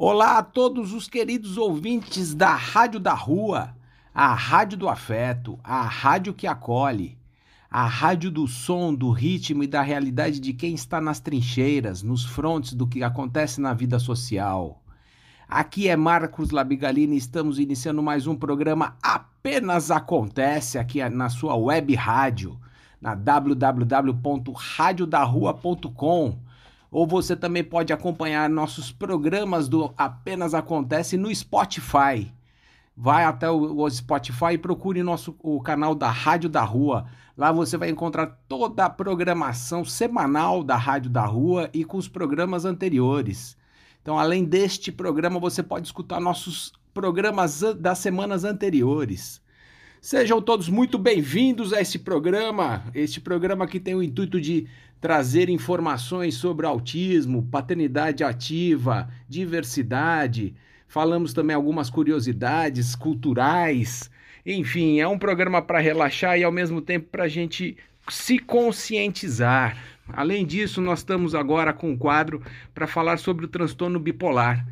Olá a todos os queridos ouvintes da Rádio da Rua, a Rádio do Afeto, a rádio que acolhe, a rádio do som, do ritmo e da realidade de quem está nas trincheiras, nos frontes do que acontece na vida social. Aqui é Marcos Labigalini e estamos iniciando mais um programa Apenas Acontece aqui na sua web rádio, na www.radiodarrua.com. Ou você também pode acompanhar nossos programas do Apenas Acontece no Spotify. Vai até o, Spotify e procure nosso, o canal da Rádio da Rua. Lá você vai encontrar toda a programação semanal da Rádio da Rua e com os programas anteriores. Então, além deste programa, você pode escutar nossos programas das semanas anteriores. Sejam todos muito bem-vindos a esse programa, este programa que tem o intuito de trazer informações sobre autismo, paternidade ativa, diversidade. Falamos também algumas curiosidades culturais. Enfim, é um programa para relaxar e ao mesmo tempo para a gente se conscientizar, Além disso, nós estamos agora com um quadro para falar sobre o transtorno bipolar.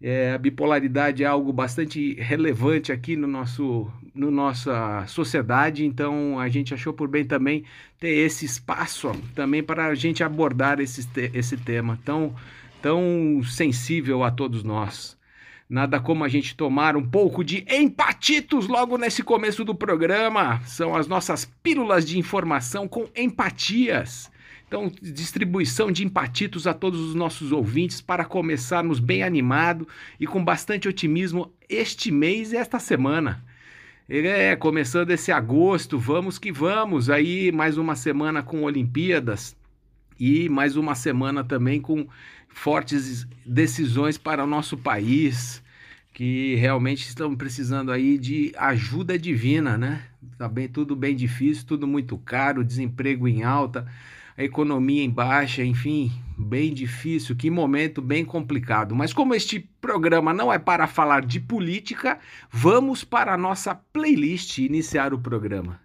É, a bipolaridade é algo bastante relevante aqui no nosso, no nossa sociedade, então a gente achou por bem também ter esse espaço também para a gente abordar esse, esse tema tão, tão sensível a todos nós. Nada como a gente tomar um pouco de empatitos logo nesse começo do programa. São as nossas pílulas de informação com empatias. Então, distribuição de empatitos a todos os nossos ouvintes para começarmos bem animado e com bastante otimismo este mês e esta semana. É, começando esse agosto, vamos que vamos. Aí, mais uma semana com Olimpíadas e mais uma semana também com fortes decisões para o nosso país, que realmente estão precisando aí de ajuda divina, né? Tá bem, tudo bem difícil, tudo muito caro, desemprego em alta a economia em baixa, enfim, bem difícil, que momento bem complicado. Mas como este programa não é para falar de política, vamos para a nossa playlist iniciar o programa.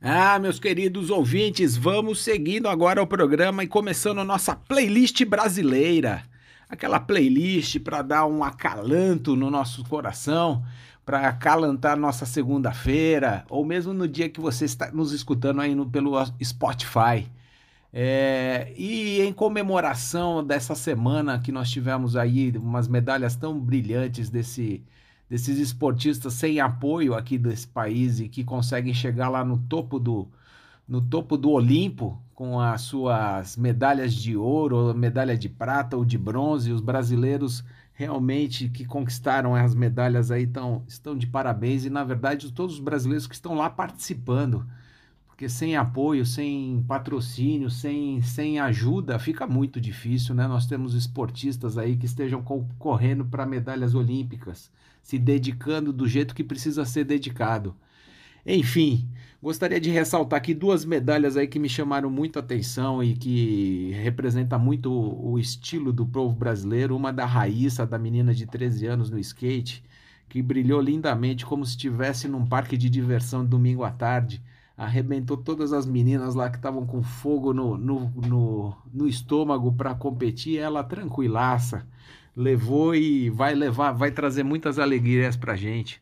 Ah, meus queridos ouvintes, vamos seguindo agora o programa e começando a nossa playlist brasileira. Aquela playlist para dar um acalanto no nosso coração, para acalantar nossa segunda-feira, ou mesmo no dia que você está nos escutando aí no, pelo Spotify. É, e em comemoração dessa semana que nós tivemos aí umas medalhas tão brilhantes desse, desses esportistas sem apoio aqui desse país e que conseguem chegar lá no topo do, no topo do Olimpo com as suas medalhas de ouro, medalha de prata ou de bronze, os brasileiros realmente que conquistaram as medalhas aí tão, estão de parabéns e na verdade todos os brasileiros que estão lá participando porque sem apoio, sem patrocínio, sem, sem ajuda fica muito difícil, né? Nós temos esportistas aí que estejam correndo para medalhas olímpicas, se dedicando do jeito que precisa ser dedicado. Enfim, gostaria de ressaltar aqui duas medalhas aí que me chamaram muito a atenção e que representa muito o, estilo do povo brasileiro. Uma da Raíssa, da menina de 13 anos no skate, que brilhou lindamente como se estivesse num parque de diversão domingo à tarde. Arrebentou todas as meninas lá que estavam com fogo no, no, no, no estômago para competir. Ela tranquilaça, levou e vai levar, vai trazer muitas alegrias para gente.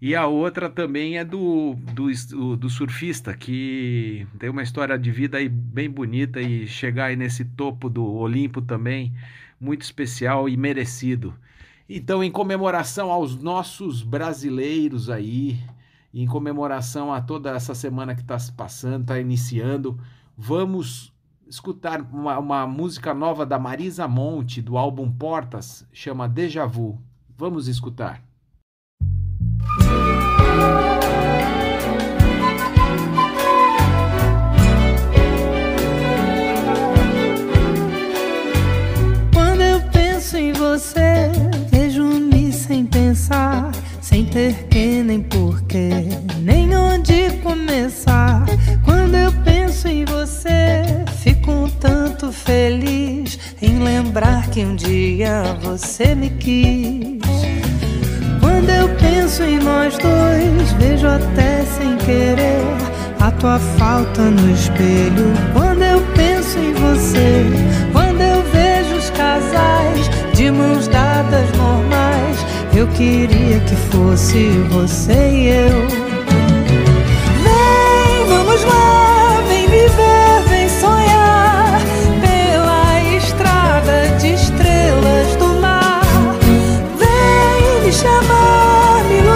E a outra também é do, do, do, surfista, que tem uma história de vida aí bem bonita e chegar aí nesse topo do Olimpo também, muito especial e merecido. Então, em comemoração aos nossos brasileiros aí, em comemoração a toda essa semana que está se passando, está iniciando, vamos escutar uma, uma música nova da Marisa Monte, do álbum Portas, chama Deja Vu. Vamos escutar. Quando eu penso em você, vejo-me sem pensar sem ter que nem porquê, nem onde começar. Quando eu penso em você, fico um tanto feliz em lembrar que um dia você me quis. Quando eu penso em nós dois, vejo até sem querer a tua falta no espelho. Quando eu penso em você, quando eu vejo os casais de mãos dadas normais, eu queria que fosse você e eu.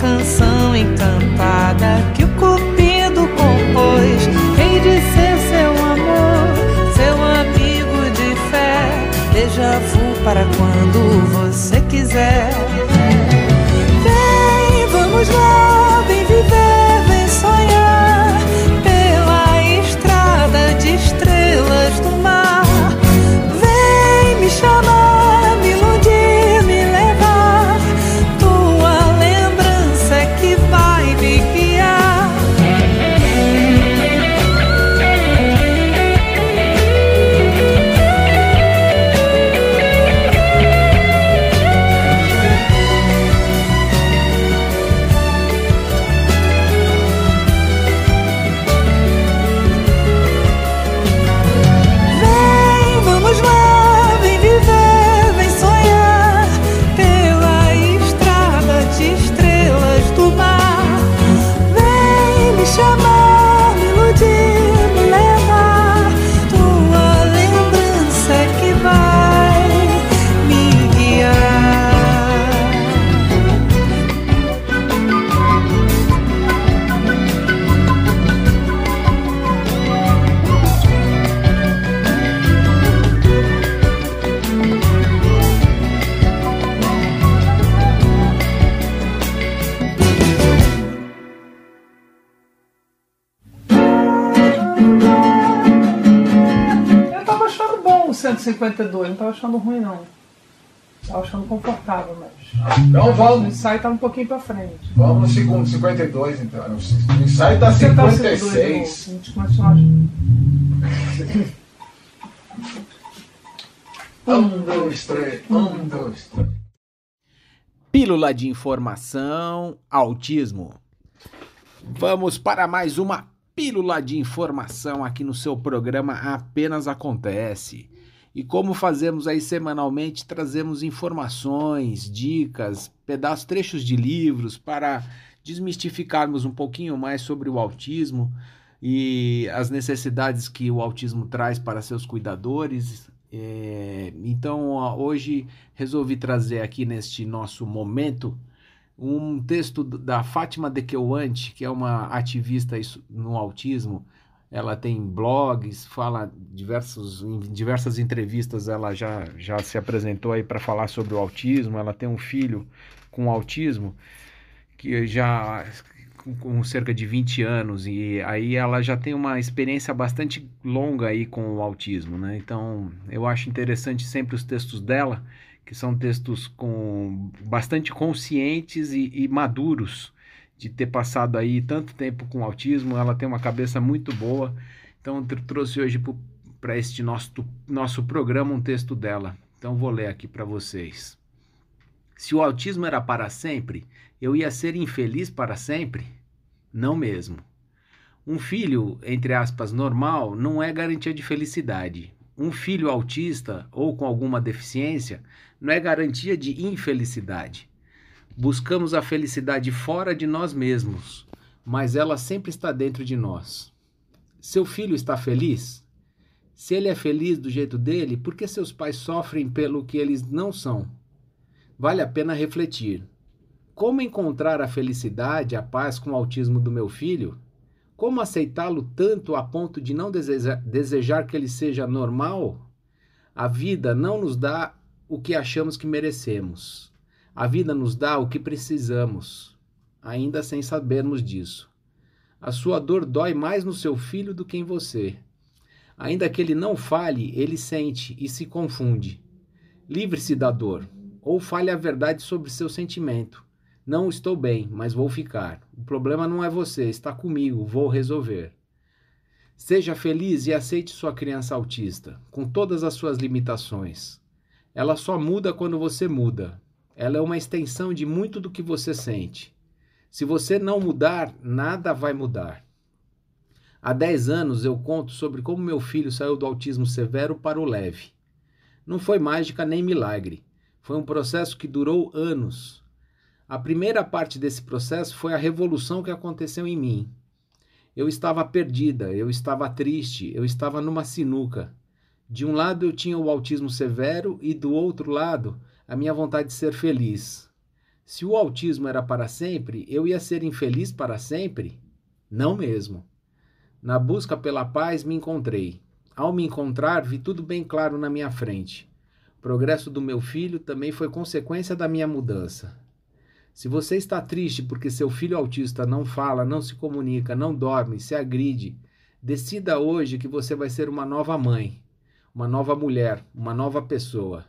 canção encantada que o Cupido compôs. Hei de ser seu amor, seu amigo de fé, déjà vu para quando você quiser. Tava achando ruim, não. Tava achando confortável, mas. Então vamos. O ensaio tá um pouquinho pra frente. Vamos no segundo, 52, então. O ensaio tá 56. Tá a gente. Um, dois, três. Um, dois, três. Pílula de informação, autismo. Vamos para mais uma pílula de informação aqui no seu programa Apenas Acontece. E como fazemos aí semanalmente, trazemos informações, dicas, pedaços, trechos de livros para desmistificarmos um pouquinho mais sobre o autismo e as necessidades que o autismo traz para seus cuidadores. É, então, hoje resolvi trazer aqui neste nosso momento um texto da Fátima Dekewante, que é uma ativista no autismo, ela tem blogs, fala diversos, em diversas entrevistas ela já, já se apresentou aí para falar sobre o autismo. Ela tem um filho com autismo que já com, cerca de 20 anos e aí ela já tem uma experiência bastante longa aí com o autismo, né? Então eu acho interessante sempre os textos dela, que são textos com bastante conscientes e, e maduros de ter passado aí tanto tempo com autismo, ela tem uma cabeça muito boa. Então trouxe hoje para este nosso, nosso programa um texto dela. Então vou ler aqui para vocês. Se o autismo era para sempre, eu ia ser infeliz para sempre? Não mesmo. Um filho, entre aspas, normal não é garantia de felicidade. Um filho autista ou com alguma deficiência não é garantia de infelicidade. Buscamos a felicidade fora de nós mesmos, mas ela sempre está dentro de nós. Seu filho está feliz? Se ele é feliz do jeito dele, por que seus pais sofrem pelo que eles não são? Vale a pena refletir. Como encontrar a felicidade, a paz com o autismo do meu filho? Como aceitá-lo tanto a ponto de não desejar, que ele seja normal? A vida não nos dá o que achamos que merecemos. A vida nos dá o que precisamos, ainda sem sabermos disso. A sua dor dói mais no seu filho do que em você. Ainda que ele não fale, ele sente e se confunde. Livre-se da dor, ou fale a verdade sobre seu sentimento. Não estou bem, mas vou ficar. O problema não é você, está comigo, vou resolver. Seja feliz e aceite sua criança autista, com todas as suas limitações. Ela só muda quando você muda. Ela é uma extensão de muito do que você sente. Se você não mudar, nada vai mudar. Há 10 anos eu conto sobre como meu filho saiu do autismo severo para o leve. Não foi mágica nem milagre. Foi um processo que durou anos. A primeira parte desse processo foi a revolução que aconteceu em mim. Eu estava perdida, eu estava triste, eu estava numa sinuca. De um lado eu tinha o autismo severo e do outro lado a minha vontade de ser feliz. Se o autismo era para sempre, eu ia ser infeliz para sempre? Não mesmo. Na busca pela paz, me encontrei. Ao me encontrar, vi tudo bem claro na minha frente. O progresso do meu filho também foi consequência da minha mudança. Se você está triste porque seu filho autista não fala, não se comunica, não dorme, se agride, decida hoje que você vai ser uma nova mãe, uma nova mulher, uma nova pessoa.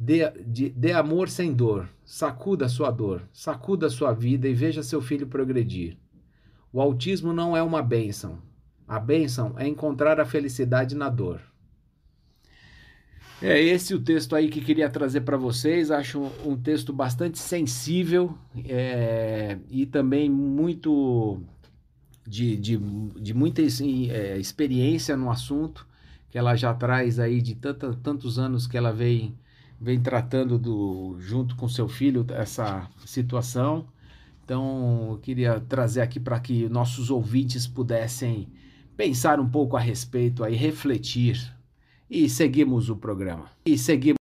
Dê, de, dê amor sem dor, sacuda sua dor, sacuda sua vida e veja seu filho progredir. O autismo não é uma bênção. A bênção é encontrar a felicidade na dor. É esse o texto aí que queria trazer para vocês. Acho um, texto bastante sensível é, e também muito de, de, de muita assim, é, experiência no assunto que ela já traz aí de tanta, tantos anos que ela vem, vem tratando do, junto com seu filho essa situação. Então, eu queria trazer aqui para que nossos ouvintes pudessem pensar um pouco a respeito aí, refletir. E seguimos o programa. E seguimos.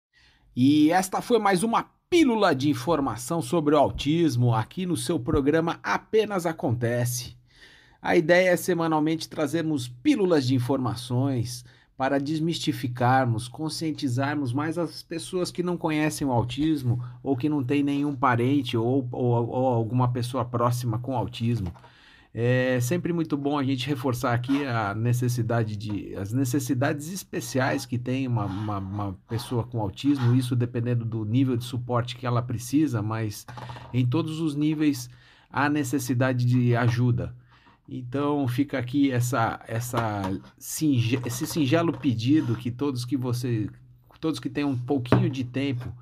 E esta foi mais uma pílula de informação sobre o autismo aqui no seu programa Apenas Acontece. A ideia é semanalmente trazermos pílulas de informações para desmistificarmos, conscientizarmos mais as pessoas que não conhecem o autismo ou que não tem nenhum parente ou, ou, ou alguma pessoa próxima com autismo. É sempre muito bom a gente reforçar aqui a necessidade de as necessidades especiais que tem uma, uma, uma, pessoa com autismo, isso dependendo do nível de suporte que ela precisa, mas em todos os níveis há necessidade de ajuda. Então fica aqui essa, essa singe, esse singelo pedido que todos que você, todos que têm um pouquinho de tempo,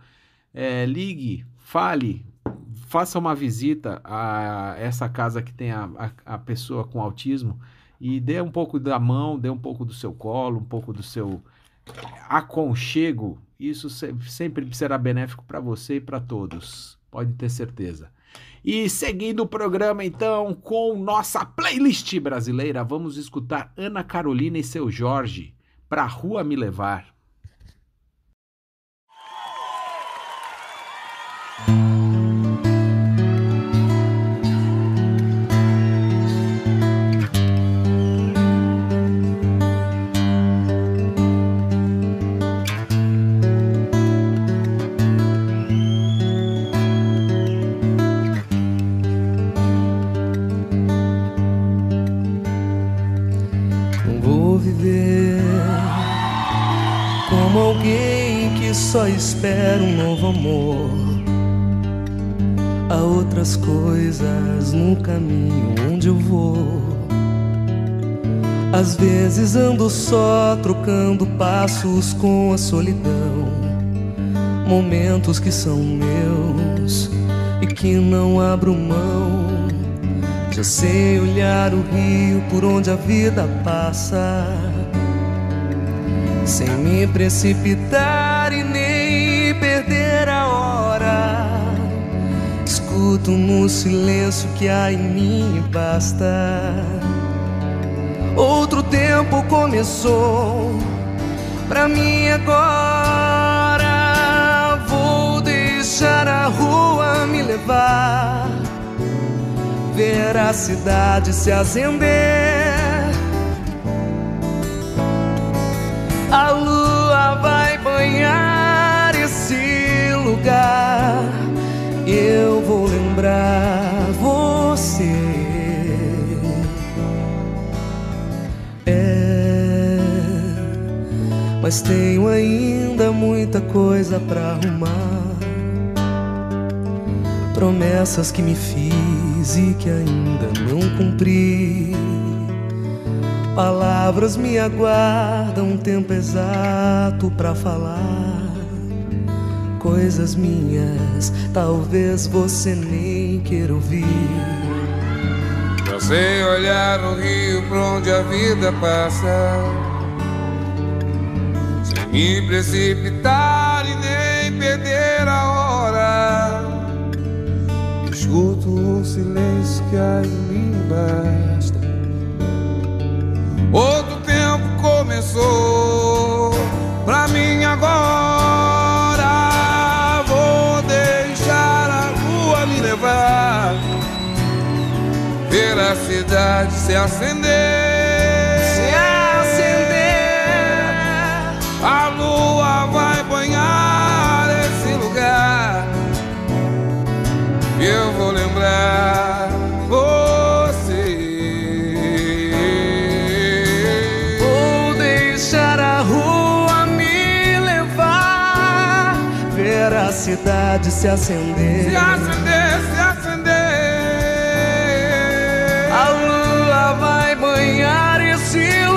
é, ligue, fale, faça uma visita a essa casa que tem a, a, a, pessoa com autismo e dê um pouco da mão, dê um pouco do seu colo, um pouco do seu aconchego. Isso sempre será benéfico para você e para todos, pode ter certeza. E seguindo o programa, então, com nossa playlist brasileira, vamos escutar Ana Carolina e seu Jorge, Pra Rua Me Levar. Espero um novo amor. Há outras coisas no caminho onde eu vou. Às vezes ando só, trocando passos com a solidão. Momentos que são meus e que não abro mão. Já sei olhar o rio por onde a vida passa, sem me precipitar Escuto no silêncio que há em mim basta. Outro tempo começou pra mim agora. Vou deixar a rua me levar. a cidade se acender. A lua vai banhar esse lugar. Eu vou lembrar você. É, mas tenho ainda muita coisa pra arrumar promessas que me fiz e que ainda não cumpri. Palavras me aguardam um tempo exato para falar. Coisas minhas, talvez você nem queira ouvir. Eu sei olhar no rio pra onde a vida passa, sem me precipitar e nem perder a hora escuto um silêncio que a mim basta. Outro tempo começou pra mim agora. Ver a cidade se acender. eu vou lembrar você. Vou deixar a rua me levar, ver a cidade se acender. Se acender, se acender. Banhar esse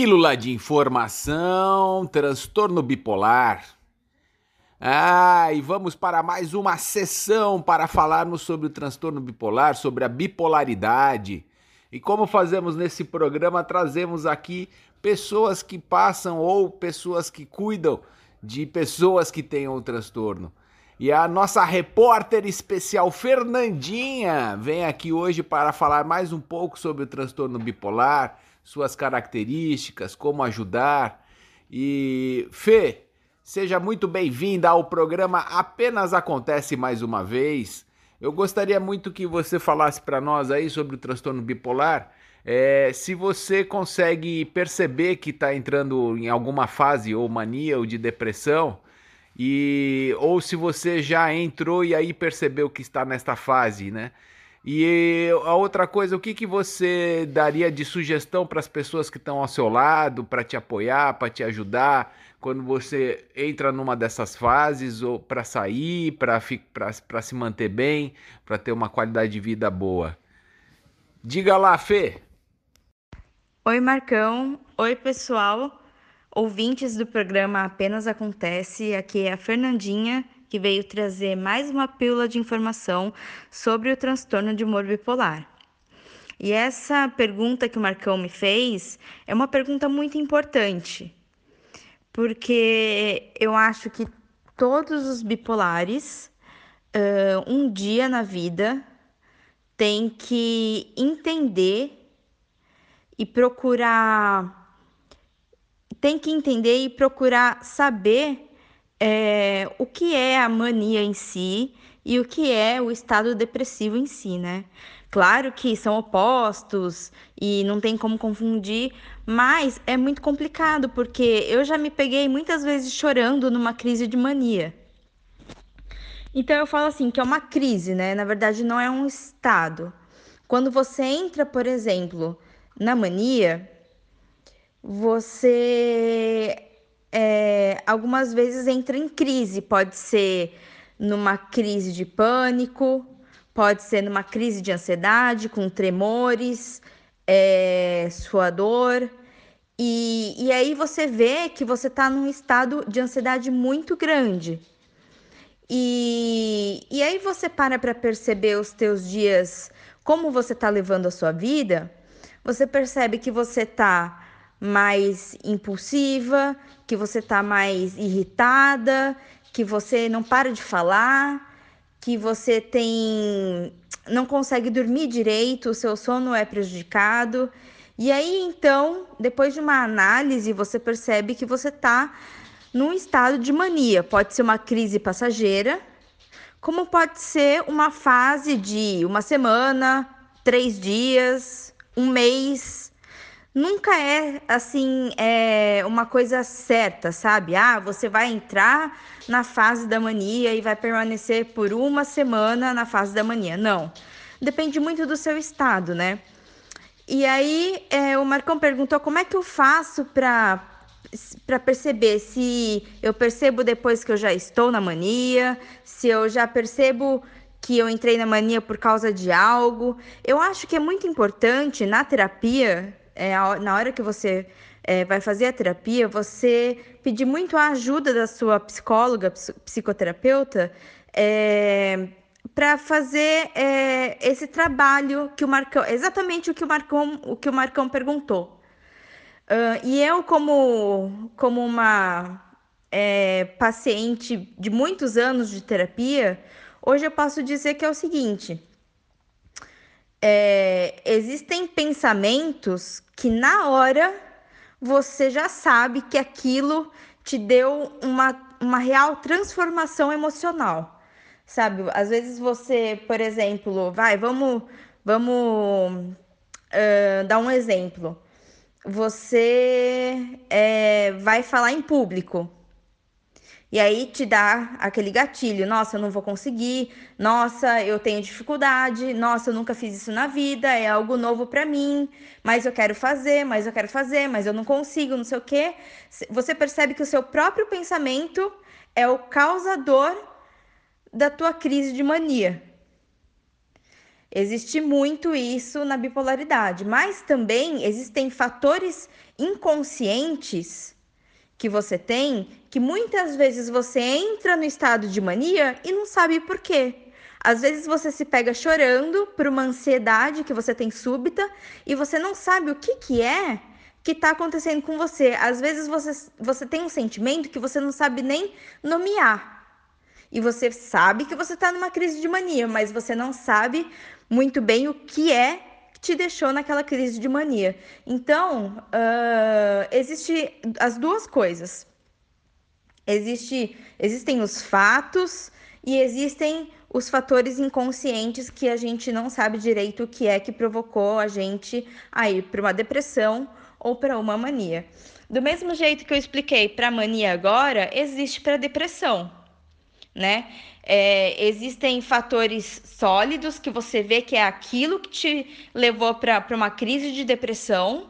Pílula de informação, transtorno bipolar. Ah, e vamos para mais uma sessão para falarmos sobre o transtorno bipolar, sobre a bipolaridade. E como fazemos nesse programa, trazemos aqui pessoas que passam ou pessoas que cuidam de pessoas que tenham o transtorno. E a nossa repórter especial Fernandinha vem aqui hoje para falar mais um pouco sobre o transtorno bipolar suas características, como ajudar. E Fê, seja muito bem-vinda ao programa Apenas Acontece mais uma vez. Eu gostaria muito que você falasse para nós aí sobre o transtorno bipolar. É, se você consegue perceber que está entrando em alguma fase ou mania ou de depressão, e ou se você já entrou e aí percebeu que está nesta fase, né? E a outra coisa, o que, que você daria de sugestão para as pessoas que estão ao seu lado, para te apoiar, para te ajudar, quando você entra numa dessas fases, ou para sair, para se manter bem, para ter uma qualidade de vida boa? Diga lá, Fê. Oi, Marcão. Oi, pessoal. Ouvintes do programa Apenas Acontece, aqui é a Fernandinha que veio trazer mais uma pílula de informação sobre o transtorno de humor bipolar. E essa pergunta que o Marcão me fez é uma pergunta muito importante, porque eu acho que todos os bipolares, uh, um dia na vida, têm que entender e procurar. Tem que entender e procurar saber é, o que é a mania em si e o que é o estado depressivo em si, né? Claro que são opostos e não tem como confundir, mas é muito complicado porque eu já me peguei muitas vezes chorando numa crise de mania. Então eu falo assim que é uma crise, né? Na verdade não é um estado. Quando você entra, por exemplo, na mania, você é, algumas vezes entra em crise, pode ser numa crise de pânico, pode ser numa crise de ansiedade, com tremores, é, suador. E, e aí você vê que você está num estado de ansiedade muito grande. E, e aí você para para perceber os teus dias, como você tá levando a sua vida, você percebe que você tá mais impulsiva, que você tá mais irritada, que você não para de falar, que você tem não consegue dormir direito, o seu sono é prejudicado. E aí então, depois de uma análise, você percebe que você tá num estado de mania. Pode ser uma crise passageira, como pode ser uma fase de uma semana, três dias, um mês. Nunca é assim, é uma coisa certa, sabe? Ah, você vai entrar na fase da mania e vai permanecer por uma semana na fase da mania. Não. Depende muito do seu estado, né? E aí, é, o Marcão perguntou como é que eu faço para para perceber se eu percebo depois que eu já estou na mania, se eu já percebo que eu entrei na mania por causa de algo. Eu acho que é muito importante na terapia, é, na hora que você é, vai fazer a terapia, você pedir muito a ajuda da sua psicóloga, psicoterapeuta, é, para fazer é, esse trabalho que o Marcão, exatamente o que o Marcão, o que o Marcão perguntou. Uh, e eu, como, como uma é, paciente de muitos anos de terapia, hoje eu posso dizer que é o seguinte: é, existem pensamentos que na hora você já sabe que aquilo te deu uma, uma real transformação emocional. Sabe? Às vezes você, por exemplo, vai, vamos, vamos uh, dar um exemplo você é, vai falar em público. E aí te dá aquele gatilho, nossa, eu não vou conseguir, nossa, eu tenho dificuldade, nossa, eu nunca fiz isso na vida, é algo novo para mim, mas eu quero fazer, mas eu quero fazer, mas eu não consigo, não sei o quê. Você percebe que o seu próprio pensamento é o causador da tua crise de mania. Existe muito isso na bipolaridade, mas também existem fatores inconscientes que você tem que muitas vezes você entra no estado de mania e não sabe por quê. Às vezes você se pega chorando por uma ansiedade que você tem súbita e você não sabe o que, que é que está acontecendo com você. Às vezes você, você tem um sentimento que você não sabe nem nomear. E você sabe que você está numa crise de mania, mas você não sabe muito bem o que é te deixou naquela crise de mania. Então, uh, existe as duas coisas. Existe, existem os fatos e existem os fatores inconscientes que a gente não sabe direito o que é que provocou a gente a ir para uma depressão ou para uma mania. Do mesmo jeito que eu expliquei para mania agora, existe para depressão, né? É, existem fatores sólidos que você vê que é aquilo que te levou para uma crise de depressão,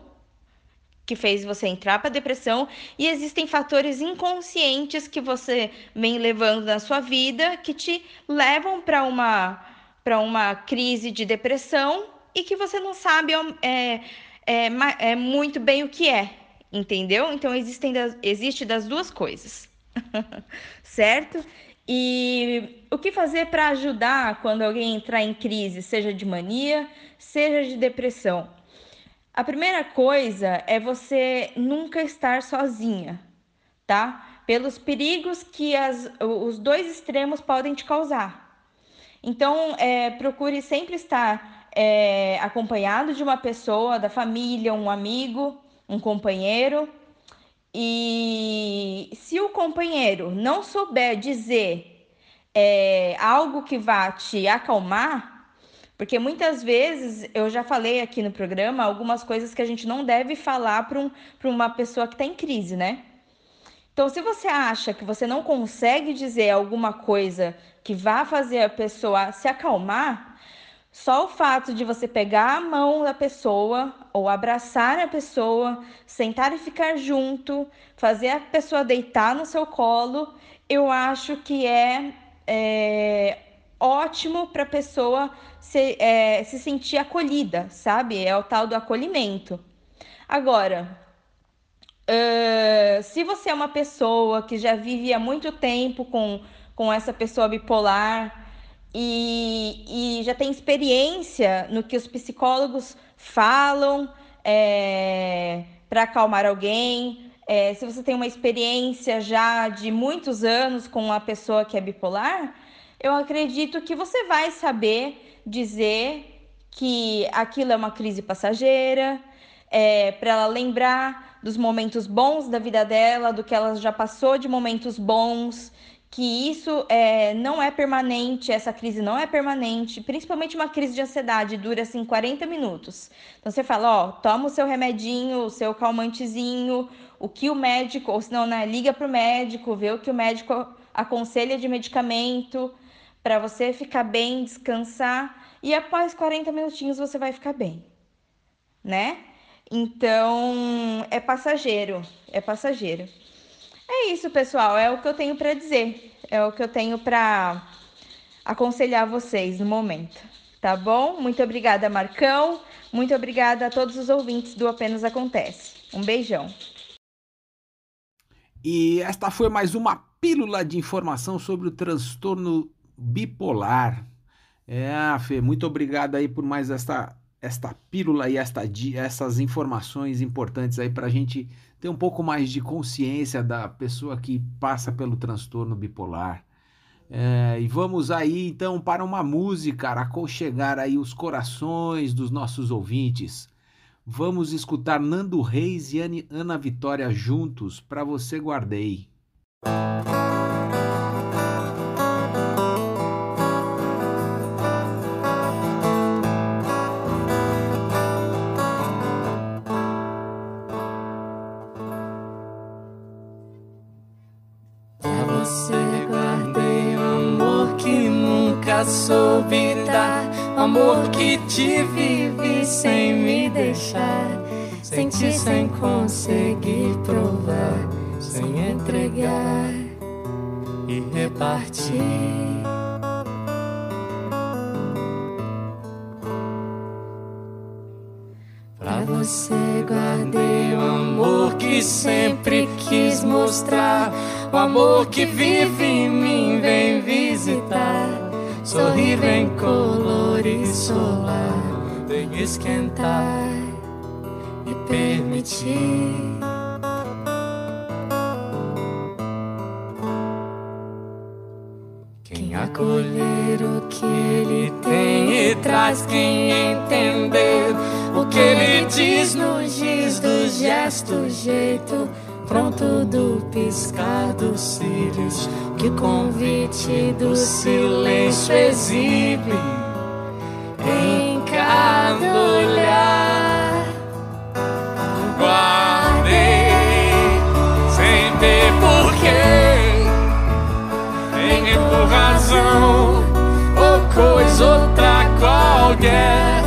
que fez você entrar para depressão, e existem fatores inconscientes que você vem levando na sua vida que te levam para uma, uma crise de depressão e que você não sabe é, é, é muito bem o que é, entendeu? Então existem das, existe das duas coisas, certo? E o que fazer para ajudar quando alguém entrar em crise, seja de mania, seja de depressão? A primeira coisa é você nunca estar sozinha, tá? Pelos perigos que as, os dois extremos podem te causar. Então, é, procure sempre estar é, acompanhado de uma pessoa, da família, um amigo, um companheiro, e se o companheiro não souber dizer é, algo que vá te acalmar, porque muitas vezes eu já falei aqui no programa algumas coisas que a gente não deve falar para um, uma pessoa que está em crise, né? Então, se você acha que você não consegue dizer alguma coisa que vá fazer a pessoa se acalmar, só o fato de você pegar a mão da pessoa ou abraçar a pessoa, sentar e ficar junto, fazer a pessoa deitar no seu colo, eu acho que é, é ótimo para a pessoa se, é, se sentir acolhida, sabe? É o tal do acolhimento. Agora, uh, se você é uma pessoa que já vive há muito tempo com com essa pessoa bipolar e, e já tem experiência no que os psicólogos falam é, para acalmar alguém. É, se você tem uma experiência já de muitos anos com a pessoa que é bipolar, eu acredito que você vai saber dizer que aquilo é uma crise passageira, é, para ela lembrar dos momentos bons da vida dela, do que ela já passou de momentos bons, que isso é, não é permanente, essa crise não é permanente, principalmente uma crise de ansiedade, dura assim 40 minutos. Então você fala, ó, toma o seu remedinho, o seu calmantezinho, o que o médico, ou se não, né, liga para o médico, vê o que o médico aconselha de medicamento, para você ficar bem, descansar, e após 40 minutinhos você vai ficar bem, né? Então, é passageiro, é passageiro. É isso, pessoal, é o que eu tenho para dizer, é o que eu tenho para aconselhar vocês no momento, tá bom? Muito obrigada, Marcão. Muito obrigada a todos os ouvintes do Apenas Acontece. Um beijão. E esta foi mais uma pílula de informação sobre o transtorno bipolar. É, Fê, muito obrigado aí por mais esta esta pílula e esta, essas informações importantes aí para a gente ter um pouco mais de consciência da pessoa que passa pelo transtorno bipolar. É, e vamos aí então para uma música, aconchegar aí os corações dos nossos ouvintes. Vamos escutar Nando Reis e Ana Vitória juntos, para você guardei. soube amor que te vive sem me deixar. Sentir sem conseguir provar, sem entregar e repartir. Pra você guardei o amor que sempre quis mostrar. O amor que vive em mim vem visitar. Sorrir vem colorir solar, vem esquentar e permitir. Quem acolher o que ele tem e traz quem entender o que ele diz no giz do gesto, jeito pronto do piscar dos cílios, que o convite do silêncio exibe em cada olhar. Guardei sem ter porquê, nem por razão ou coisa outra qualquer.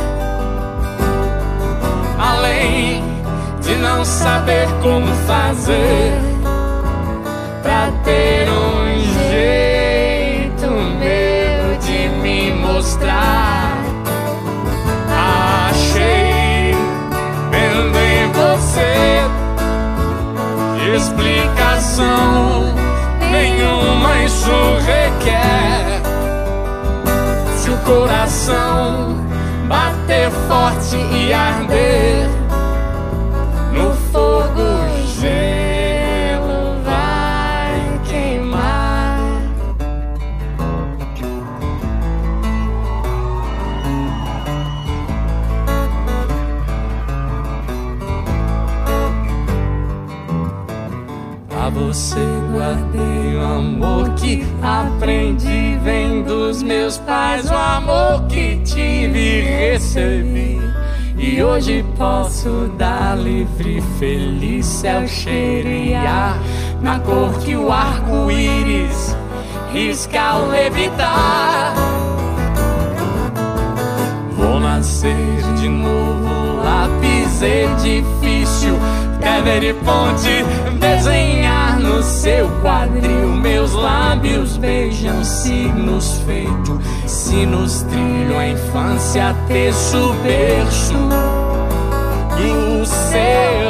Além de não saber como fazer pra ter explicação nenhuma isso requer. Se o coração bater forte e arder você guardei o amor que aprendi vem dos meus pais, o amor que tive recebi. E hoje posso dar livre, feliz e ar Na cor que o arco-íris risca ao levitar. Vou nascer de novo, lápis edifício Pedra e ponte, desenhar no seu quadril. Meus lábios beijam signos feitos Sinos trilham a infância, terço berço. Do seu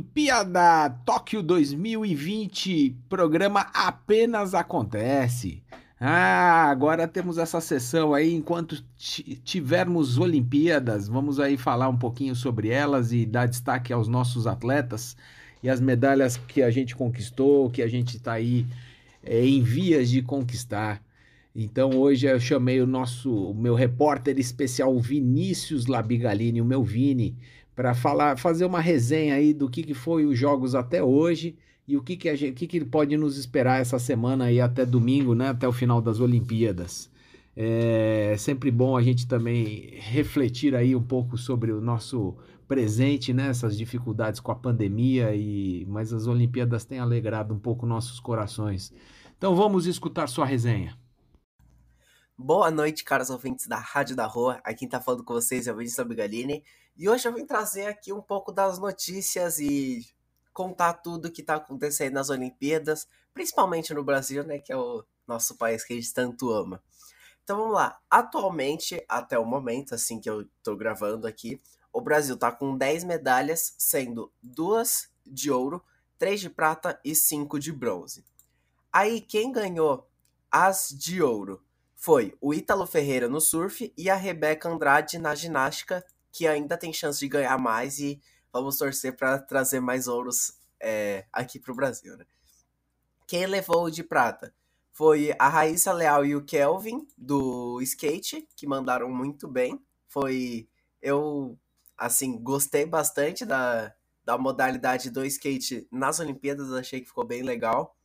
Olimpíada Tóquio 2020, programa apenas acontece. Ah, agora temos essa sessão aí enquanto tivermos Olimpíadas, vamos aí falar um pouquinho sobre elas e dar destaque aos nossos atletas e as medalhas que a gente conquistou, que a gente está aí é, em vias de conquistar. Então hoje eu chamei o nosso, o meu repórter especial Vinícius Labigalini, o meu Vini, para falar, fazer uma resenha aí do que, que foi os jogos até hoje e o que, que, gente, que, que pode nos esperar essa semana aí até domingo, né? Até o final das Olimpíadas. É sempre bom a gente também refletir aí um pouco sobre o nosso presente, né? Essas dificuldades com a pandemia e mas as Olimpíadas têm alegrado um pouco nossos corações. Então vamos escutar sua resenha. Boa noite, caros ouvintes da Rádio da Rua. Aqui quem tá falando com vocês é o Vinícius Bigalini. E hoje eu vim trazer aqui um pouco das notícias e contar tudo que tá acontecendo nas Olimpíadas, principalmente no Brasil, né, que é o nosso país que a gente tanto ama. Então vamos lá. Atualmente, até o momento, assim que eu tô gravando aqui, o Brasil tá com 10 medalhas, sendo duas de ouro, três de prata e cinco de bronze. Aí quem ganhou as de ouro foi o Ítalo Ferreira no surf e a Rebeca Andrade na ginástica, que ainda tem chance de ganhar mais e vamos torcer para trazer mais ouros é, aqui para o Brasil. Né? Quem levou o de prata foi a Raíssa Leal e o Kelvin do skate, que mandaram muito bem. Foi. Eu, assim, gostei bastante da, da modalidade do skate nas Olimpíadas, achei que ficou bem legal.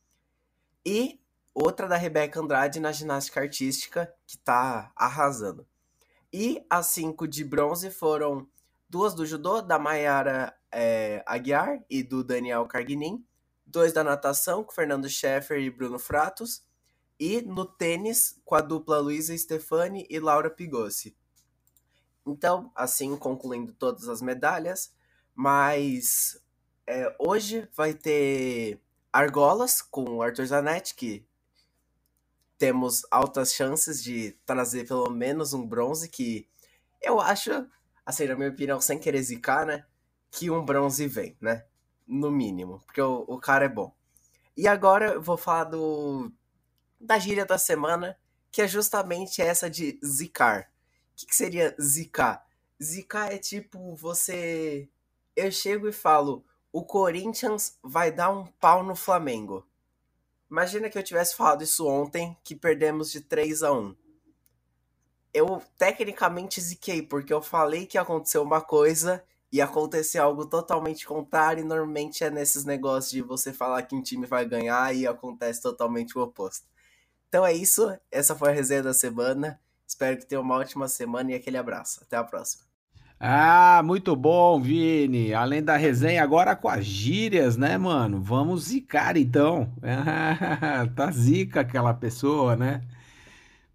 E outra da Rebeca Andrade na ginástica artística, que tá arrasando. E as cinco de bronze foram duas do judô, da Mayara é, Aguiar e do Daniel Carguinin, dois da natação, com Fernando Scheffer e Bruno Fratos, e no tênis, com a dupla Luísa Stefani e Laura Pigossi. Então, assim, concluindo todas as medalhas, mas é, hoje vai ter argolas com o Arthur Zanetti, que temos altas chances de trazer pelo menos um bronze, que eu acho, assim, na minha opinião, sem querer zicar, né? Que um bronze vem, né? No mínimo, porque o, o cara é bom. E agora eu vou falar do da gíria da semana, que é justamente essa de zicar. O que, que seria zicar? Zicar é tipo você. Eu chego e falo: o Corinthians vai dar um pau no Flamengo. Imagina que eu tivesse falado isso ontem, que perdemos de 3 a 1 Eu tecnicamente ziquei, porque eu falei que aconteceu uma coisa e aconteceu algo totalmente contrário, e normalmente é nesses negócios de você falar que um time vai ganhar e acontece totalmente o oposto. Então é isso, essa foi a resenha da semana. Espero que tenha uma ótima semana e aquele abraço. Até a próxima. Ah, muito bom, Vini. Além da resenha, agora com as gírias, né, mano? Vamos zicar então. Tá zica aquela pessoa, né?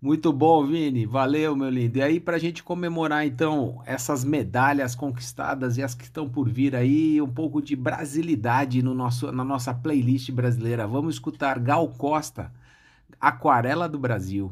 Muito bom, Vini. Valeu, meu lindo. E aí, pra gente comemorar então essas medalhas conquistadas e as que estão por vir aí, um pouco de brasilidade no nosso, na nossa playlist brasileira. Vamos escutar Gal Costa, Aquarela do Brasil.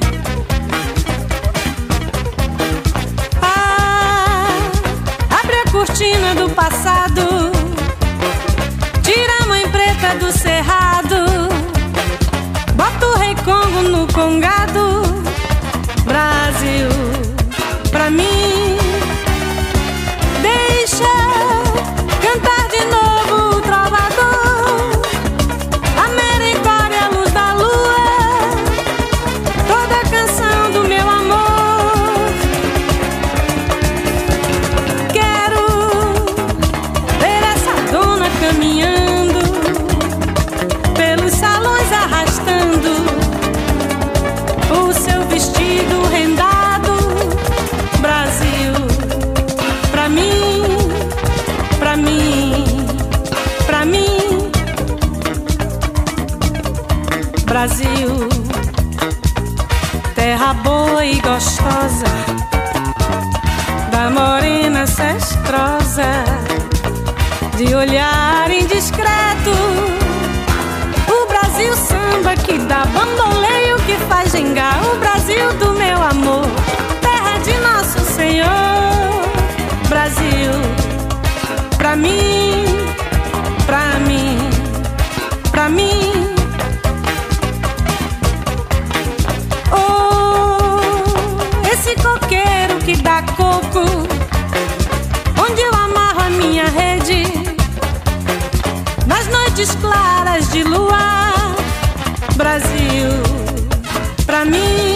Cortina do passado. Tira a mãe preta do cerrado. Bota o rei Congo no congado. Brasil, pra mim. Deixa cantar da morena cestrosa, de olhar indiscreto. O Brasil samba que dá bamboleio, que faz gingar. O Brasil do meu amor, terra de nosso Senhor. Brasil, pra mim, pra mim, pra mim. Que dá coco, onde eu amarro a minha rede, nas noites claras de luar, Brasil, pra mim.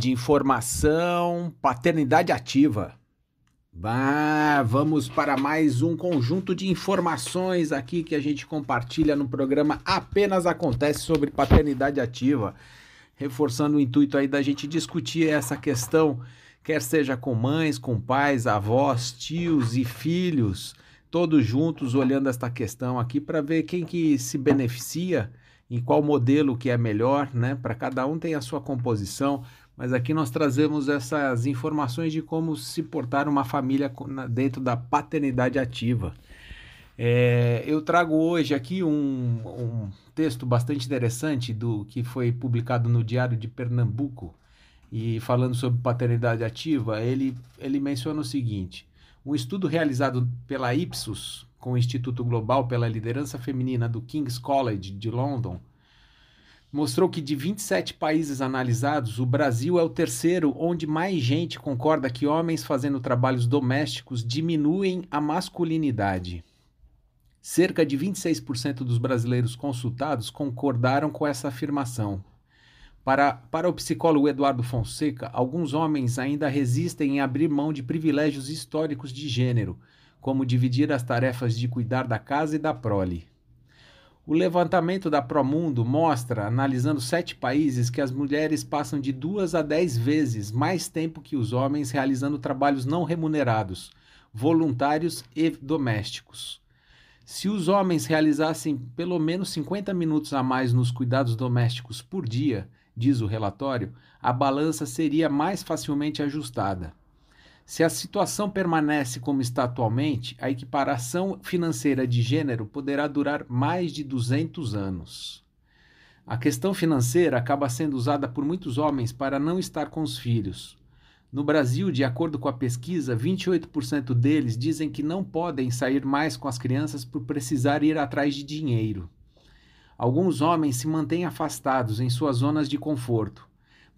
De informação, paternidade ativa. Ah, vamos para mais um conjunto de informações aqui que a gente compartilha no programa Apenas Acontece sobre paternidade ativa, reforçando o intuito aí da gente discutir essa questão, quer seja com mães, com pais, avós, tios e filhos, todos juntos olhando esta questão aqui para ver quem que se beneficia em qual modelo que é melhor, né? Para cada um tem a sua composição, mas aqui nós trazemos essas informações de como se portar uma família dentro da paternidade ativa. É, eu trago hoje aqui um, um, texto bastante interessante do que foi publicado no Diário de Pernambuco e falando sobre paternidade ativa, ele, ele menciona o seguinte: um estudo realizado pela Ipsos com o Instituto Global pela Liderança Feminina do King's College de London, mostrou que de 27 países analisados, o Brasil é o terceiro onde mais gente concorda que homens fazendo trabalhos domésticos diminuem a masculinidade. Cerca de 26% dos brasileiros consultados concordaram com essa afirmação. Para, para o psicólogo Eduardo Fonseca, alguns homens ainda resistem em abrir mão de privilégios históricos de gênero, como dividir as tarefas de cuidar da casa e da prole. O levantamento da Promundo mostra, analisando sete países, que as mulheres passam de duas a dez vezes mais tempo que os homens realizando trabalhos não remunerados, voluntários e domésticos. Se os homens realizassem pelo menos 50 minutos a mais nos cuidados domésticos por dia, diz o relatório, a balança seria mais facilmente ajustada. Se a situação permanece como está atualmente, a equiparação financeira de gênero poderá durar mais de 200 anos. A questão financeira acaba sendo usada por muitos homens para não estar com os filhos. No Brasil, de acordo com a pesquisa, 28% deles dizem que não podem sair mais com as crianças por precisar ir atrás de dinheiro. Alguns homens se mantêm afastados em suas zonas de conforto.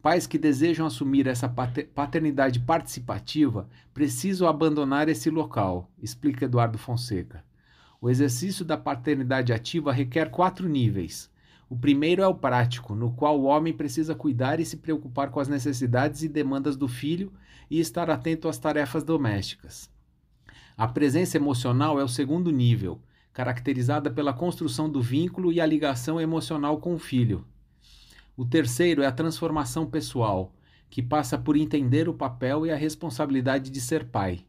Pais que desejam assumir essa paternidade participativa precisam abandonar esse local, explica Eduardo Fonseca. O exercício da paternidade ativa requer quatro níveis. O primeiro é o prático, no qual o homem precisa cuidar e se preocupar com as necessidades e demandas do filho e estar atento às tarefas domésticas. A presença emocional é o segundo nível, caracterizada pela construção do vínculo e a ligação emocional com o filho. O terceiro é a transformação pessoal, que passa por entender o papel e a responsabilidade de ser pai.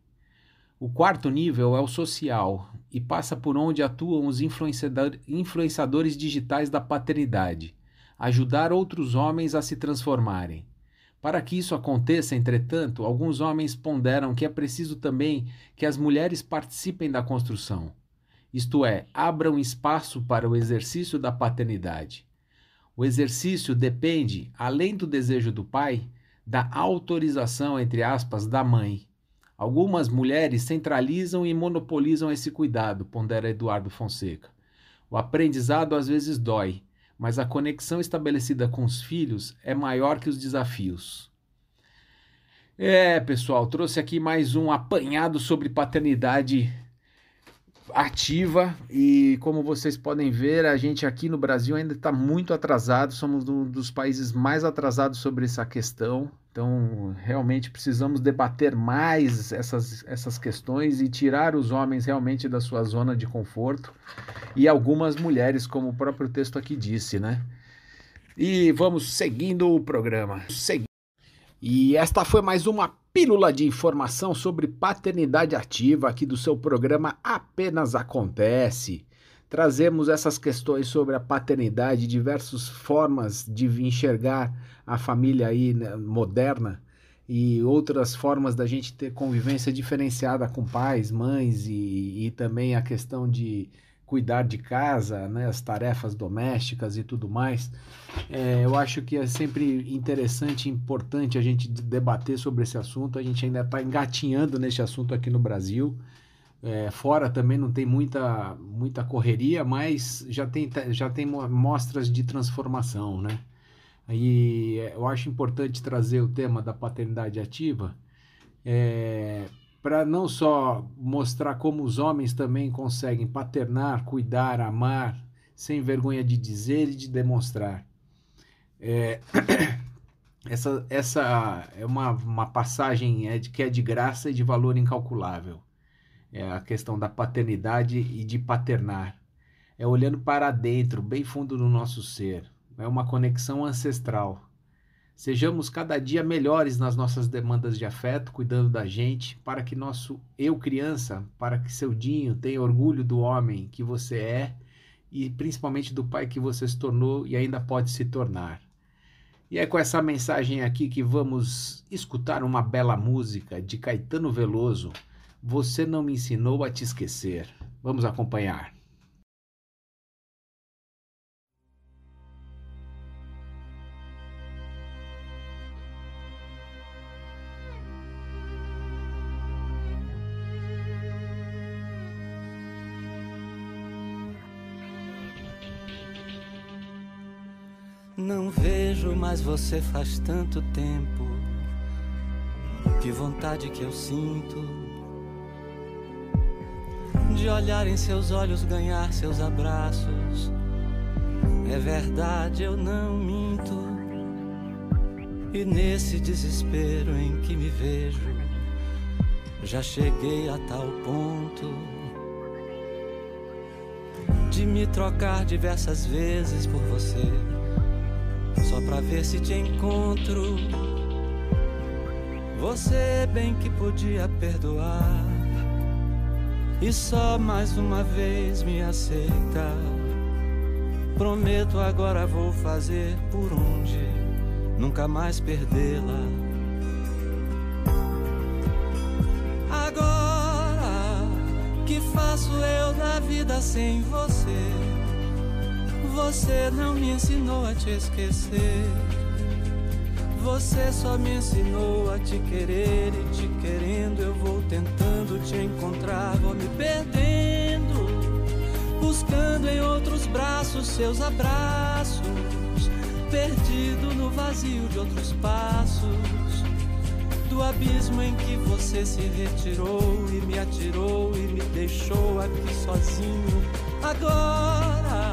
O quarto nível é o social e passa por onde atuam os influenciador, influenciadores digitais da paternidade, ajudar outros homens a se transformarem. Para que isso aconteça, entretanto, alguns homens ponderam que é preciso também que as mulheres participem da construção. Isto é, abram espaço para o exercício da paternidade. O exercício depende, além do desejo do pai, da autorização, entre aspas, da mãe. Algumas mulheres centralizam e monopolizam esse cuidado, pondera Eduardo Fonseca. O aprendizado às vezes dói, mas a conexão estabelecida com os filhos é maior que os desafios. É, pessoal, trouxe aqui mais um apanhado sobre paternidade ativa e como vocês podem ver, a gente aqui no Brasil ainda está muito atrasado, somos um dos países mais atrasados sobre essa questão. Então, realmente precisamos debater mais essas, essas questões e tirar os homens realmente da sua zona de conforto e algumas mulheres, como o próprio texto aqui disse, né? E vamos seguindo o programa. E esta foi mais uma pílula de informação sobre paternidade ativa aqui do seu programa Apenas Acontece. Trazemos essas questões sobre a paternidade, diversas formas de enxergar a família aí né, moderna e outras formas da gente ter convivência diferenciada com pais, mães e, e também a questão de cuidar de casa, né, as tarefas domésticas e tudo mais. É, eu acho que é sempre interessante e importante a gente debater sobre esse assunto. A gente ainda está engatinhando nesse assunto aqui no Brasil. É, fora também não tem muita, muita correria, mas já tem, já tem mostras de transformação, né? E eu acho importante trazer o tema da paternidade ativa, é, para não só mostrar como os homens também conseguem paternar, cuidar, amar, sem vergonha de dizer e de demonstrar. É, essa, essa é uma, uma passagem é que é de graça e de valor incalculável. É a questão da paternidade e de paternar. É olhando para dentro, bem fundo do nosso ser. É uma conexão ancestral Sejamos cada dia melhores nas nossas demandas de afeto, cuidando da gente, para que nosso eu criança, para que seu Dinho tenha orgulho do homem que você é e principalmente do pai que você se tornou e ainda pode se tornar. E é com essa mensagem aqui que vamos escutar uma bela música de Caetano Veloso. Você não me ensinou a te esquecer. Vamos acompanhar. Não vejo mais você faz tanto tempo. Que vontade que eu sinto de olhar em seus olhos, ganhar seus abraços. É verdade, eu não minto. E nesse desespero em que me vejo, já cheguei a tal ponto de me trocar diversas vezes por você só pra ver se te encontro. Você bem que podia perdoar e só mais uma vez me aceitar. Prometo agora vou fazer por onde nunca mais perdê-la. Agora que faço eu da vida sem você? Você não me ensinou a te esquecer. Você só me ensinou a te querer e te querendo eu vou tentando te encontrar, vou me perdendo, buscando em outros braços seus abraços, perdido no vazio de outros passos, do abismo em que você se retirou e me atirou e me deixou aqui sozinho. Agora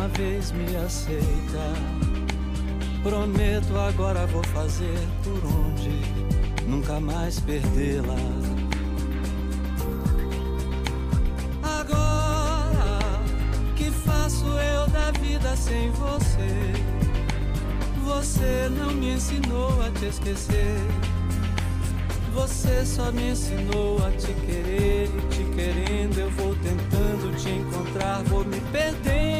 Uma vez me aceita. Prometo agora vou fazer por onde nunca mais perdê-la. Agora que faço eu da vida sem você? Você não me ensinou a te esquecer. Você só me ensinou a te querer e te querendo eu vou tentando te encontrar, vou me perdendo,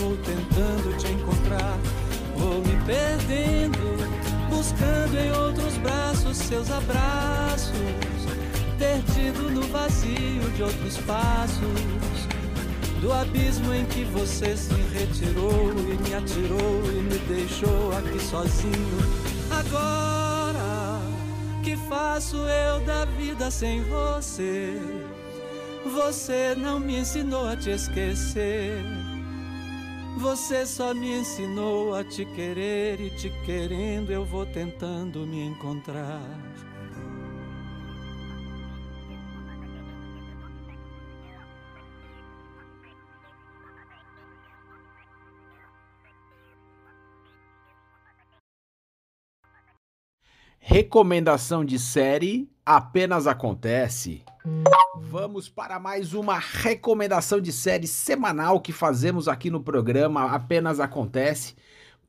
vou tentando te encontrar. Vou me perdendo, buscando em outros braços seus abraços. Perdido no vazio de outros passos. Do abismo em que você se retirou e me atirou e me deixou aqui sozinho. Agora que faço eu da vida sem você? Você não me ensinou a te esquecer. Você só me ensinou a te querer e te querendo eu vou tentando me encontrar. Recomendação de série apenas acontece. Vamos para mais uma recomendação de série semanal que fazemos aqui no programa Apenas Acontece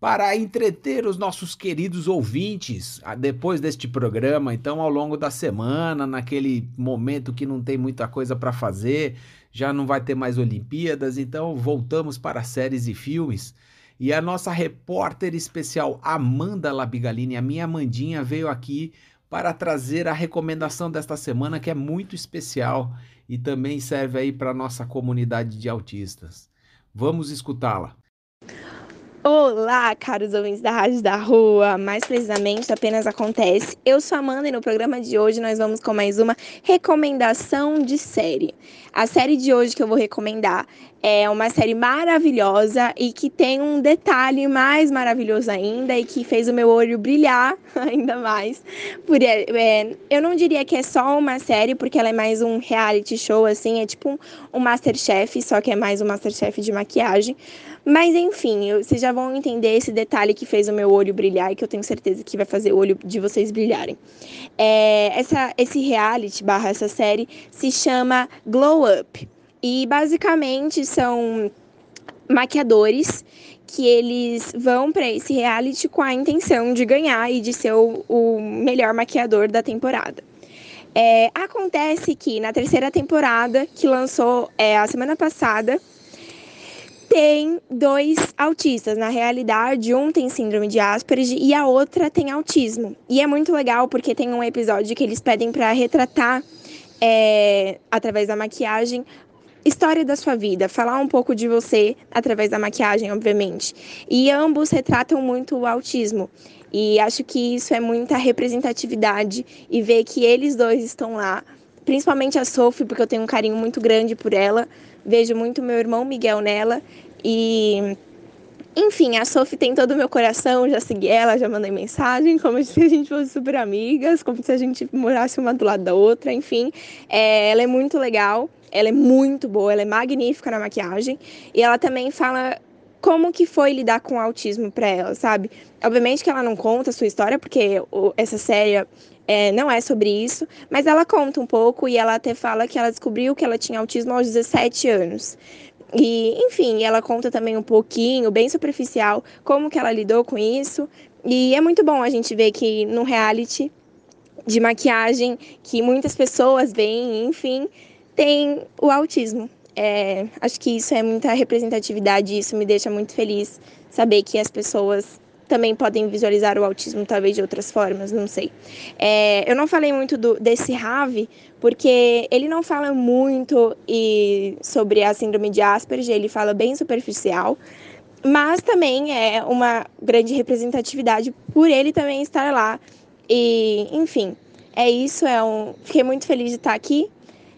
para entreter os nossos queridos ouvintes ah, depois deste programa. Então, ao longo da semana, naquele momento que não tem muita coisa para fazer, já não vai ter mais Olimpíadas, então voltamos para séries e filmes. E a nossa repórter especial Amanda Labigalini, a minha Amandinha, veio aqui para trazer a recomendação desta semana que é muito especial e também serve aí para nossa comunidade de autistas. Vamos escutá-la. Olá, caros ouvintes da Rádio da Rua, mais precisamente apenas acontece. Eu sou a Amanda e no programa de hoje nós vamos com mais uma recomendação de série. A série de hoje que eu vou recomendar é uma série maravilhosa e que tem um detalhe mais maravilhoso ainda e que fez o meu olho brilhar ainda mais. Por, é, eu não diria que é só uma série, porque ela é mais um reality show, assim, é tipo um, um Masterchef, só que é mais um Masterchef de maquiagem. Mas enfim, vocês já vão entender esse detalhe que fez o meu olho brilhar e que eu tenho certeza que vai fazer o olho de vocês brilharem. É, essa, esse reality barra essa série se chama Glow Up. E basicamente são maquiadores que eles vão para esse reality com a intenção de ganhar e de ser o, o melhor maquiador da temporada. É, acontece que na terceira temporada, que lançou é, a semana passada, tem dois autistas. Na realidade, um tem síndrome de Asperger e a outra tem autismo. E é muito legal porque tem um episódio que eles pedem para retratar, é, através da maquiagem, história da sua vida, falar um pouco de você através da maquiagem, obviamente. E ambos retratam muito o autismo. E acho que isso é muita representatividade e ver que eles dois estão lá, principalmente a Sophie, porque eu tenho um carinho muito grande por ela vejo muito meu irmão Miguel nela e enfim, a Sophie tem todo o meu coração, já segui ela, já mandei mensagem, como se a gente fosse super amigas, como se a gente morasse uma do lado da outra, enfim. É, ela é muito legal, ela é muito boa, ela é magnífica na maquiagem. E ela também fala como que foi lidar com o autismo para ela, sabe? Obviamente que ela não conta a sua história, porque essa série é, não é sobre isso, mas ela conta um pouco e ela até fala que ela descobriu que ela tinha autismo aos 17 anos. E, enfim, ela conta também um pouquinho, bem superficial, como que ela lidou com isso. E é muito bom a gente ver que no reality de maquiagem, que muitas pessoas veem, enfim, tem o autismo. É, acho que isso é muita representatividade, isso me deixa muito feliz saber que as pessoas também podem visualizar o autismo talvez de outras formas, não sei. É, eu não falei muito do, desse Ravi, porque ele não fala muito e, sobre a síndrome de Asperger, ele fala bem superficial, mas também é uma grande representatividade por ele também estar lá. E, enfim, é isso. É um... Fiquei muito feliz de estar aqui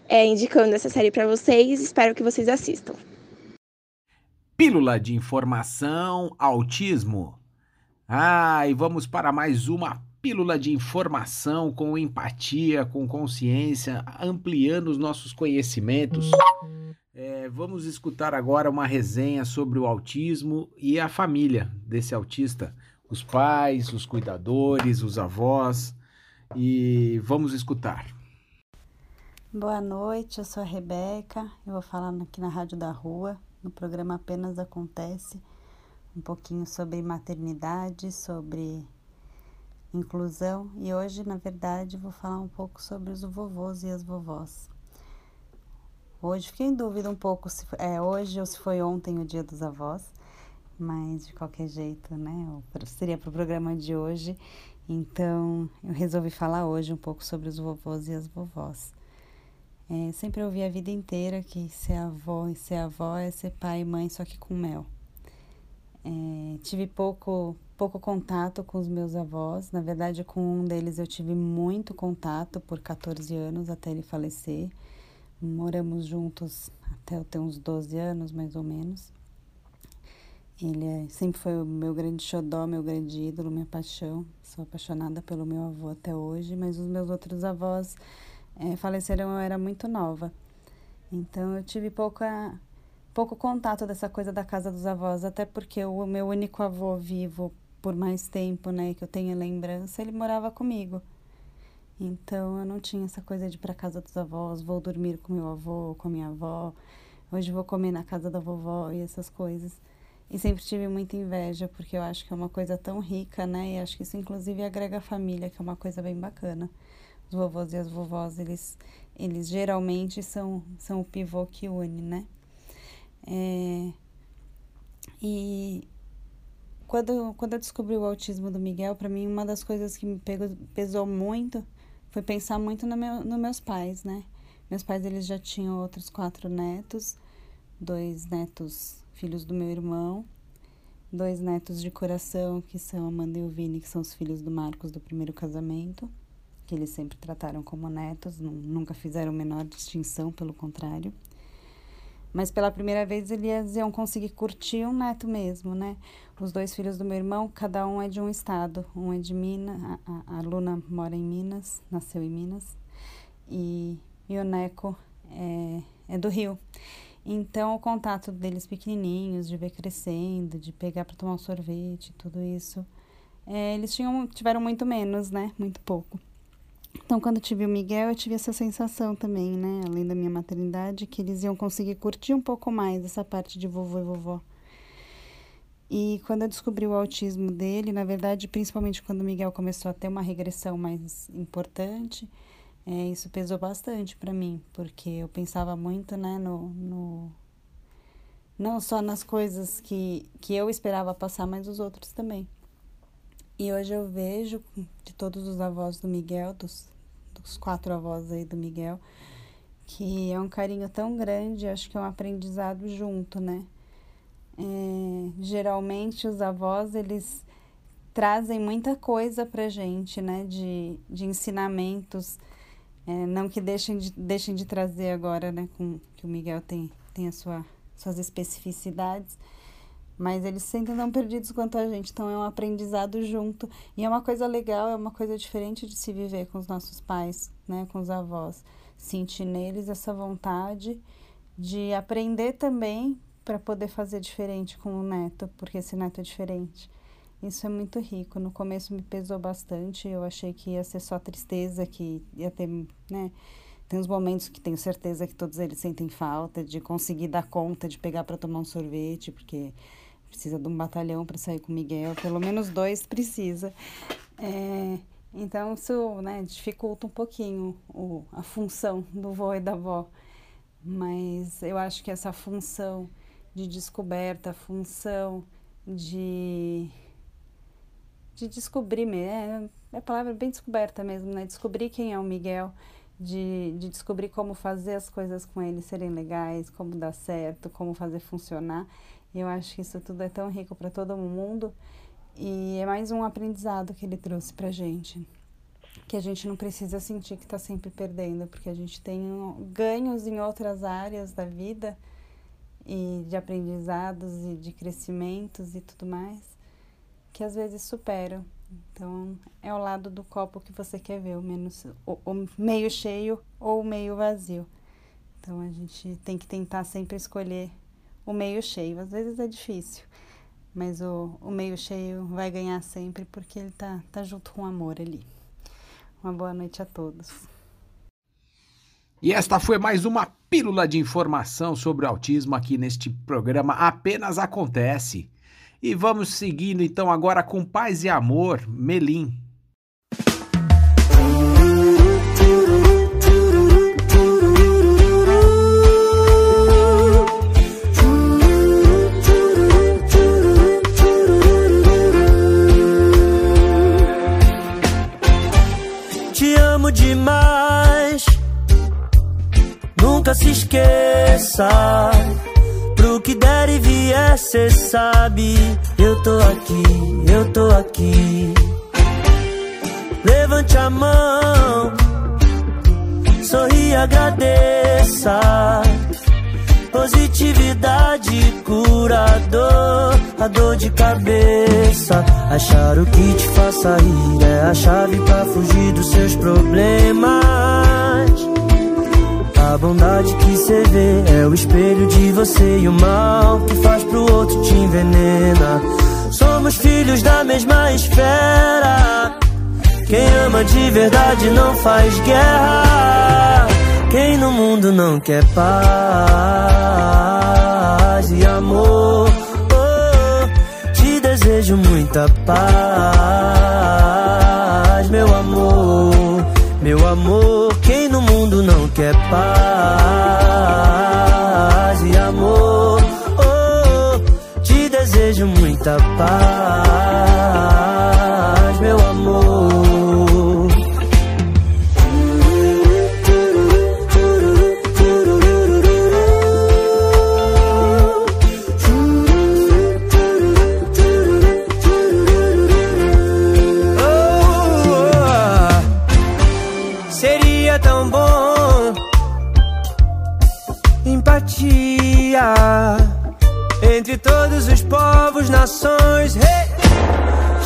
é, indicando essa série para vocês. Espero que vocês assistam. Pílula de informação, autismo. Ah, e vamos para mais uma pílula de informação com empatia, com consciência, ampliando os nossos conhecimentos. É, vamos escutar agora uma resenha sobre o autismo e a família desse autista, os pais, os cuidadores, os avós. E vamos escutar. Boa noite, eu sou a Rebeca, eu vou falar aqui na Rádio da Rua, no programa Apenas Acontece um pouquinho sobre maternidade, sobre inclusão e hoje, na verdade, vou falar um pouco sobre os vovôs e as vovós. Hoje fiquei em dúvida um pouco se é hoje ou se foi ontem o dia dos avós, mas de qualquer jeito, né? Seria para o programa de hoje, então eu resolvi falar hoje um pouco sobre os vovôs e as vovós. É, sempre ouvi a vida inteira que ser avó e ser avó é ser pai e mãe, só que com mel. É, tive pouco, pouco contato com os meus avós. Na verdade, com um deles eu tive muito contato por 14 anos até ele falecer. Moramos juntos até eu ter uns 12 anos, mais ou menos. Ele é, sempre foi o meu grande xodó, meu grande ídolo, minha paixão. Sou apaixonada pelo meu avô até hoje, mas os meus outros avós é, faleceram eu era muito nova. Então eu tive pouca pouco contato dessa coisa da casa dos avós, até porque o meu único avô vivo por mais tempo, né, que eu tenho lembrança, ele morava comigo. Então eu não tinha essa coisa de ir para casa dos avós, vou dormir com meu avô, com minha avó, hoje vou comer na casa da vovó e essas coisas. E sempre tive muita inveja, porque eu acho que é uma coisa tão rica, né? E acho que isso inclusive agrega a família, que é uma coisa bem bacana. Os vovôs e as vovós, eles, eles geralmente são, são o pivô que une, né? É, e quando, quando eu descobri o autismo do Miguel, para mim uma das coisas que me pegou, pesou muito foi pensar muito no meu, nos meus pais, né? Meus pais eles já tinham outros quatro netos, dois netos filhos do meu irmão, dois netos de coração que são Amanda e o Vini, que são os filhos do Marcos do primeiro casamento, que eles sempre trataram como netos, nunca fizeram menor distinção, pelo contrário. Mas pela primeira vez eles iam conseguir curtir um neto mesmo, né? Os dois filhos do meu irmão, cada um é de um estado. Um é de Minas, a, a Luna mora em Minas, nasceu em Minas. E, e o Neco é, é do Rio. Então, o contato deles pequenininhos, de ver crescendo, de pegar para tomar um sorvete, tudo isso, é, eles tinham, tiveram muito menos, né? Muito pouco. Então, quando eu tive o Miguel, eu tive essa sensação também, né? Além da minha maternidade, que eles iam conseguir curtir um pouco mais essa parte de vovô e vovó. E quando eu descobri o autismo dele, na verdade, principalmente quando o Miguel começou a ter uma regressão mais importante, é, isso pesou bastante para mim, porque eu pensava muito, né, no, no não só nas coisas que, que eu esperava passar, mas os outros também. E hoje eu vejo de todos os avós do Miguel, dos, dos quatro avós aí do Miguel, que é um carinho tão grande, acho que é um aprendizado junto, né? É, geralmente os avós, eles trazem muita coisa pra gente, né? De, de ensinamentos, é, não que deixem de, deixem de trazer agora, né? Com, que o Miguel tem, tem a sua, suas especificidades, mas eles sempre estão perdidos quanto a gente, então é um aprendizado junto. E é uma coisa legal, é uma coisa diferente de se viver com os nossos pais, né, com os avós. Sentir neles essa vontade de aprender também para poder fazer diferente com o neto, porque esse neto é diferente. Isso é muito rico. No começo me pesou bastante, eu achei que ia ser só tristeza, que ia ter, né, tem uns momentos que tenho certeza que todos eles sentem falta de conseguir dar conta de pegar para tomar um sorvete, porque precisa de um batalhão para sair com o Miguel, pelo menos dois precisa. É, então isso né, dificulta um pouquinho o, a função do vô e da avó. Mas eu acho que essa função de descoberta, função de, de descobrir, é, é a palavra bem descoberta mesmo, né? Descobrir quem é o Miguel, de, de descobrir como fazer as coisas com ele serem legais, como dar certo, como fazer funcionar. E eu acho que isso tudo é tão rico para todo mundo e é mais um aprendizado que ele trouxe pra gente. Que a gente não precisa sentir que está sempre perdendo, porque a gente tem ganhos em outras áreas da vida e de aprendizados e de crescimentos e tudo mais, que às vezes superam. Então, é o lado do copo que você quer ver, o, menos, o, o meio cheio ou o meio vazio. Então, a gente tem que tentar sempre escolher o meio cheio. Às vezes é difícil, mas o, o meio cheio vai ganhar sempre porque ele tá, tá junto com o amor ali. Uma boa noite a todos. E esta foi mais uma pílula de informação sobre o autismo aqui neste programa Apenas Acontece. E vamos seguindo então agora com Paz e Amor, Melim. Sabe Eu tô aqui, eu tô aqui. Levante a mão Sorri e agradeça. Positividade curador A dor de cabeça. Achar o que te faça rir É a chave pra fugir dos seus problemas a bondade que cê vê é o espelho de você e o mal que faz pro outro te envenena. Somos filhos da mesma esfera. Quem ama de verdade não faz guerra. Quem no mundo não quer paz e amor. Oh, te desejo muita paz, meu amor, meu amor. Quer paz e amor? Oh, te desejo muita paz,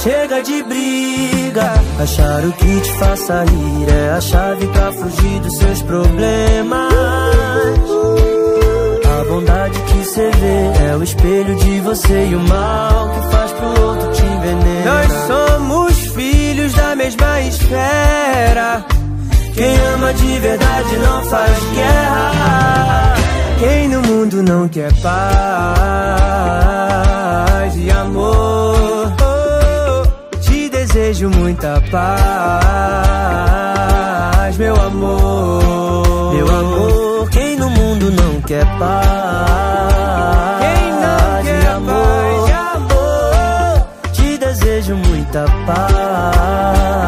Chega de briga, achar o que te faça rir é a chave pra fugir dos seus problemas. A bondade que cê vê é o espelho de você e o mal que faz pro outro te envenenar. Nós somos filhos da mesma esfera. Quem ama de verdade não faz guerra. Quem no mundo não quer paz e amor? Te desejo muita paz, meu amor. Meu amor, quem no mundo não quer paz? Quem não quer paz e amor? Te desejo muita paz,